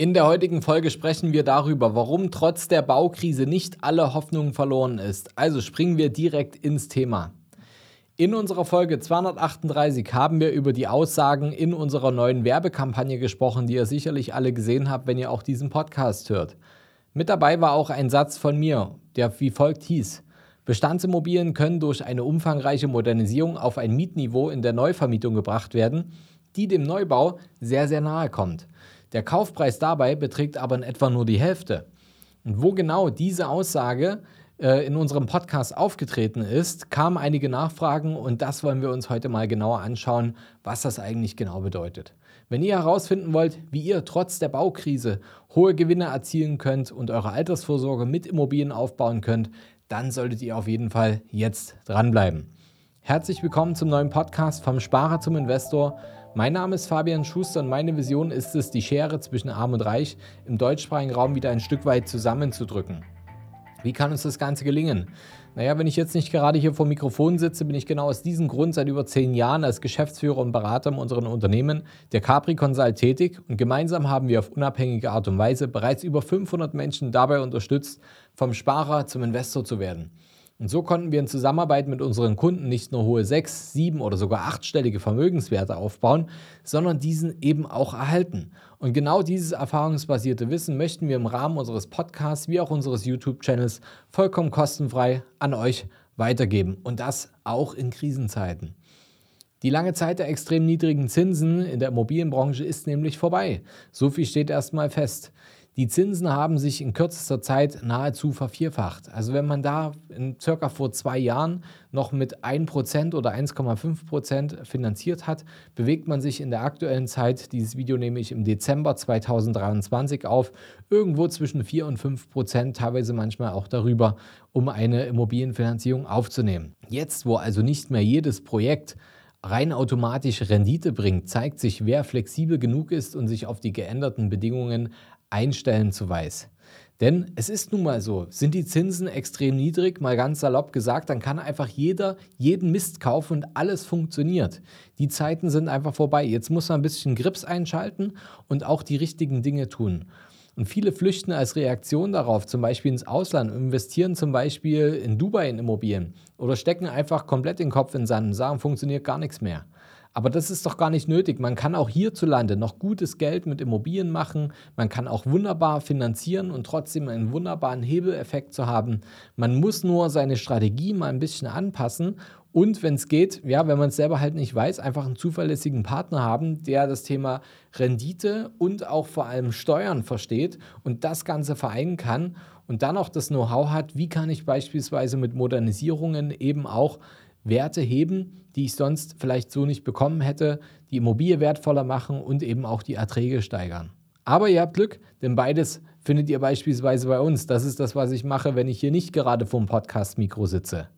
In der heutigen Folge sprechen wir darüber, warum trotz der Baukrise nicht alle Hoffnung verloren ist. Also springen wir direkt ins Thema. In unserer Folge 238 haben wir über die Aussagen in unserer neuen Werbekampagne gesprochen, die ihr sicherlich alle gesehen habt, wenn ihr auch diesen Podcast hört. Mit dabei war auch ein Satz von mir, der wie folgt hieß. Bestandsimmobilien können durch eine umfangreiche Modernisierung auf ein Mietniveau in der Neuvermietung gebracht werden, die dem Neubau sehr, sehr nahe kommt. Der Kaufpreis dabei beträgt aber in etwa nur die Hälfte. Und wo genau diese Aussage äh, in unserem Podcast aufgetreten ist, kamen einige Nachfragen und das wollen wir uns heute mal genauer anschauen, was das eigentlich genau bedeutet. Wenn ihr herausfinden wollt, wie ihr trotz der Baukrise hohe Gewinne erzielen könnt und eure Altersvorsorge mit Immobilien aufbauen könnt, dann solltet ihr auf jeden Fall jetzt dranbleiben. Herzlich willkommen zum neuen Podcast vom Sparer zum Investor. Mein Name ist Fabian Schuster und meine Vision ist es, die Schere zwischen Arm und Reich im deutschsprachigen Raum wieder ein Stück weit zusammenzudrücken. Wie kann uns das Ganze gelingen? Naja, wenn ich jetzt nicht gerade hier vor dem Mikrofon sitze, bin ich genau aus diesem Grund seit über zehn Jahren als Geschäftsführer und Berater in unserem Unternehmen, der Capri Consult, tätig und gemeinsam haben wir auf unabhängige Art und Weise bereits über 500 Menschen dabei unterstützt, vom Sparer zum Investor zu werden. Und so konnten wir in Zusammenarbeit mit unseren Kunden nicht nur hohe sechs, sieben oder sogar achtstellige Vermögenswerte aufbauen, sondern diesen eben auch erhalten. Und genau dieses erfahrungsbasierte Wissen möchten wir im Rahmen unseres Podcasts wie auch unseres YouTube-Channels vollkommen kostenfrei an euch weitergeben. Und das auch in Krisenzeiten. Die lange Zeit der extrem niedrigen Zinsen in der Immobilienbranche ist nämlich vorbei. So viel steht erstmal fest. Die Zinsen haben sich in kürzester Zeit nahezu vervierfacht. Also wenn man da in circa vor zwei Jahren noch mit 1% oder 1,5% finanziert hat, bewegt man sich in der aktuellen Zeit, dieses Video nehme ich im Dezember 2023 auf, irgendwo zwischen 4 und 5%, teilweise manchmal auch darüber, um eine Immobilienfinanzierung aufzunehmen. Jetzt, wo also nicht mehr jedes Projekt rein automatisch Rendite bringt, zeigt sich, wer flexibel genug ist und sich auf die geänderten Bedingungen einstellen zu weiß. Denn es ist nun mal so, sind die Zinsen extrem niedrig, mal ganz salopp gesagt, dann kann einfach jeder jeden Mist kaufen und alles funktioniert. Die Zeiten sind einfach vorbei. Jetzt muss man ein bisschen Grips einschalten und auch die richtigen Dinge tun. Und viele flüchten als Reaktion darauf, zum Beispiel ins Ausland, investieren zum Beispiel in Dubai in Immobilien oder stecken einfach komplett den Kopf in Sand und sagen, funktioniert gar nichts mehr. Aber das ist doch gar nicht nötig. Man kann auch hierzulande noch gutes Geld mit Immobilien machen. Man kann auch wunderbar finanzieren und trotzdem einen wunderbaren Hebeleffekt zu haben. Man muss nur seine Strategie mal ein bisschen anpassen und wenn es geht, ja, wenn man es selber halt nicht weiß, einfach einen zuverlässigen Partner haben, der das Thema Rendite und auch vor allem Steuern versteht und das Ganze vereinen kann und dann auch das Know-how hat, wie kann ich beispielsweise mit Modernisierungen eben auch Werte heben, die ich sonst vielleicht so nicht bekommen hätte, die Immobilie wertvoller machen und eben auch die Erträge steigern. Aber ihr habt Glück, denn beides findet ihr beispielsweise bei uns. Das ist das, was ich mache, wenn ich hier nicht gerade vor dem Podcast-Mikro sitze.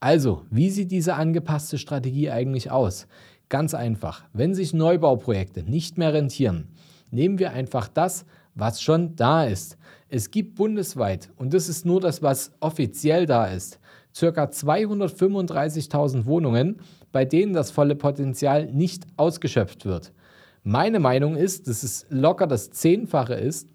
Also, wie sieht diese angepasste Strategie eigentlich aus? Ganz einfach, wenn sich Neubauprojekte nicht mehr rentieren, nehmen wir einfach das, was schon da ist. Es gibt bundesweit, und das ist nur das, was offiziell da ist, ca. 235.000 Wohnungen, bei denen das volle Potenzial nicht ausgeschöpft wird. Meine Meinung ist, dass es locker das Zehnfache ist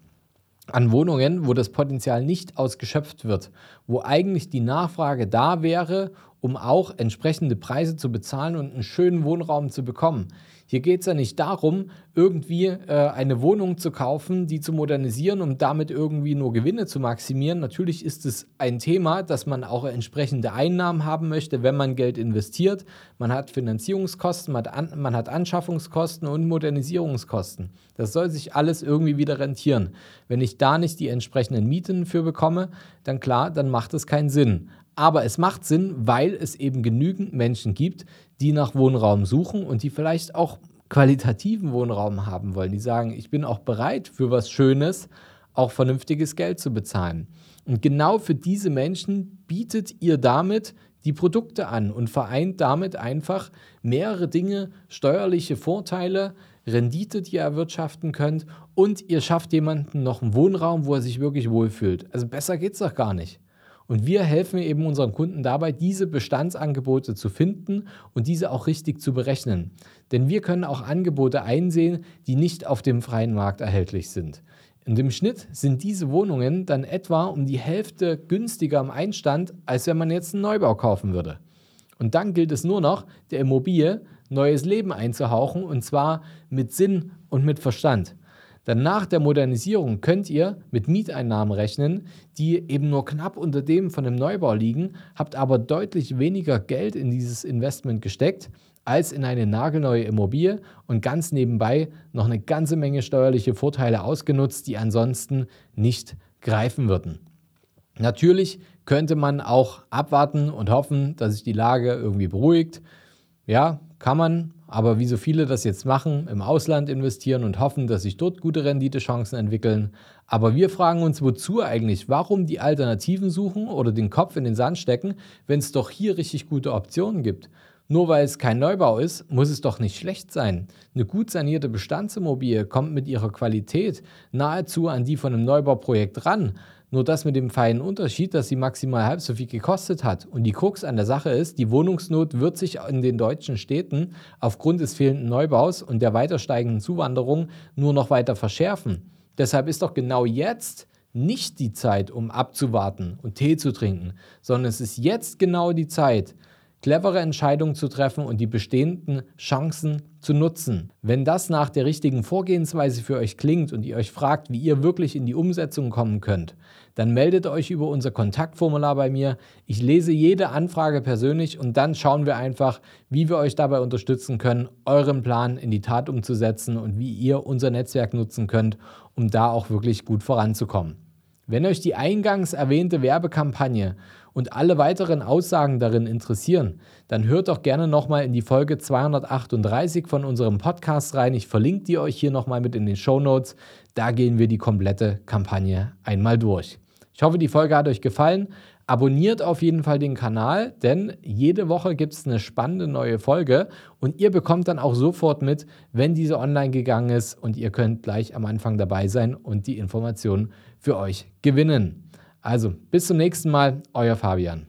an Wohnungen, wo das Potenzial nicht ausgeschöpft wird, wo eigentlich die Nachfrage da wäre, um auch entsprechende Preise zu bezahlen und einen schönen Wohnraum zu bekommen. Hier geht es ja nicht darum, irgendwie äh, eine Wohnung zu kaufen, die zu modernisieren und damit irgendwie nur Gewinne zu maximieren. Natürlich ist es ein Thema, dass man auch entsprechende Einnahmen haben möchte, wenn man Geld investiert. Man hat Finanzierungskosten, man hat, An man hat Anschaffungskosten und Modernisierungskosten. Das soll sich alles irgendwie wieder rentieren. Wenn ich da nicht die entsprechenden Mieten für bekomme, dann klar, dann macht es keinen Sinn. Aber es macht Sinn, weil es eben genügend Menschen gibt, die nach Wohnraum suchen und die vielleicht auch qualitativen Wohnraum haben wollen. Die sagen, ich bin auch bereit für was Schönes, auch vernünftiges Geld zu bezahlen. Und genau für diese Menschen bietet ihr damit die Produkte an und vereint damit einfach mehrere Dinge, steuerliche Vorteile, Rendite, die ihr erwirtschaften könnt und ihr schafft jemanden noch einen Wohnraum, wo er sich wirklich wohlfühlt. Also besser geht es doch gar nicht. Und wir helfen eben unseren Kunden dabei, diese Bestandsangebote zu finden und diese auch richtig zu berechnen. Denn wir können auch Angebote einsehen, die nicht auf dem freien Markt erhältlich sind. Und im Schnitt sind diese Wohnungen dann etwa um die Hälfte günstiger im Einstand, als wenn man jetzt einen Neubau kaufen würde. Und dann gilt es nur noch, der Immobilie neues Leben einzuhauchen und zwar mit Sinn und mit Verstand. Denn nach der Modernisierung könnt ihr mit Mieteinnahmen rechnen, die eben nur knapp unter dem von einem Neubau liegen, habt aber deutlich weniger Geld in dieses Investment gesteckt als in eine nagelneue Immobilie und ganz nebenbei noch eine ganze Menge steuerliche Vorteile ausgenutzt, die ansonsten nicht greifen würden. Natürlich könnte man auch abwarten und hoffen, dass sich die Lage irgendwie beruhigt. Ja, kann man, aber wie so viele das jetzt machen, im Ausland investieren und hoffen, dass sich dort gute Renditechancen entwickeln. Aber wir fragen uns, wozu eigentlich? Warum die Alternativen suchen oder den Kopf in den Sand stecken, wenn es doch hier richtig gute Optionen gibt? Nur weil es kein Neubau ist, muss es doch nicht schlecht sein. Eine gut sanierte Bestandsimmobilie kommt mit ihrer Qualität nahezu an die von einem Neubauprojekt ran. Nur das mit dem feinen Unterschied, dass sie maximal halb so viel gekostet hat. Und die Krux an der Sache ist, die Wohnungsnot wird sich in den deutschen Städten aufgrund des fehlenden Neubaus und der weiter steigenden Zuwanderung nur noch weiter verschärfen. Deshalb ist doch genau jetzt nicht die Zeit, um abzuwarten und Tee zu trinken, sondern es ist jetzt genau die Zeit, clevere Entscheidungen zu treffen und die bestehenden Chancen zu nutzen. Wenn das nach der richtigen Vorgehensweise für euch klingt und ihr euch fragt, wie ihr wirklich in die Umsetzung kommen könnt, dann meldet euch über unser Kontaktformular bei mir. Ich lese jede Anfrage persönlich und dann schauen wir einfach, wie wir euch dabei unterstützen können, euren Plan in die Tat umzusetzen und wie ihr unser Netzwerk nutzen könnt, um da auch wirklich gut voranzukommen. Wenn euch die eingangs erwähnte Werbekampagne und alle weiteren Aussagen darin interessieren, dann hört doch gerne nochmal in die Folge 238 von unserem Podcast rein. Ich verlinke die euch hier nochmal mit in den Show Notes. Da gehen wir die komplette Kampagne einmal durch. Ich hoffe, die Folge hat euch gefallen. Abonniert auf jeden Fall den Kanal, denn jede Woche gibt es eine spannende neue Folge und ihr bekommt dann auch sofort mit, wenn diese online gegangen ist und ihr könnt gleich am Anfang dabei sein und die Informationen für euch gewinnen. Also bis zum nächsten Mal, euer Fabian.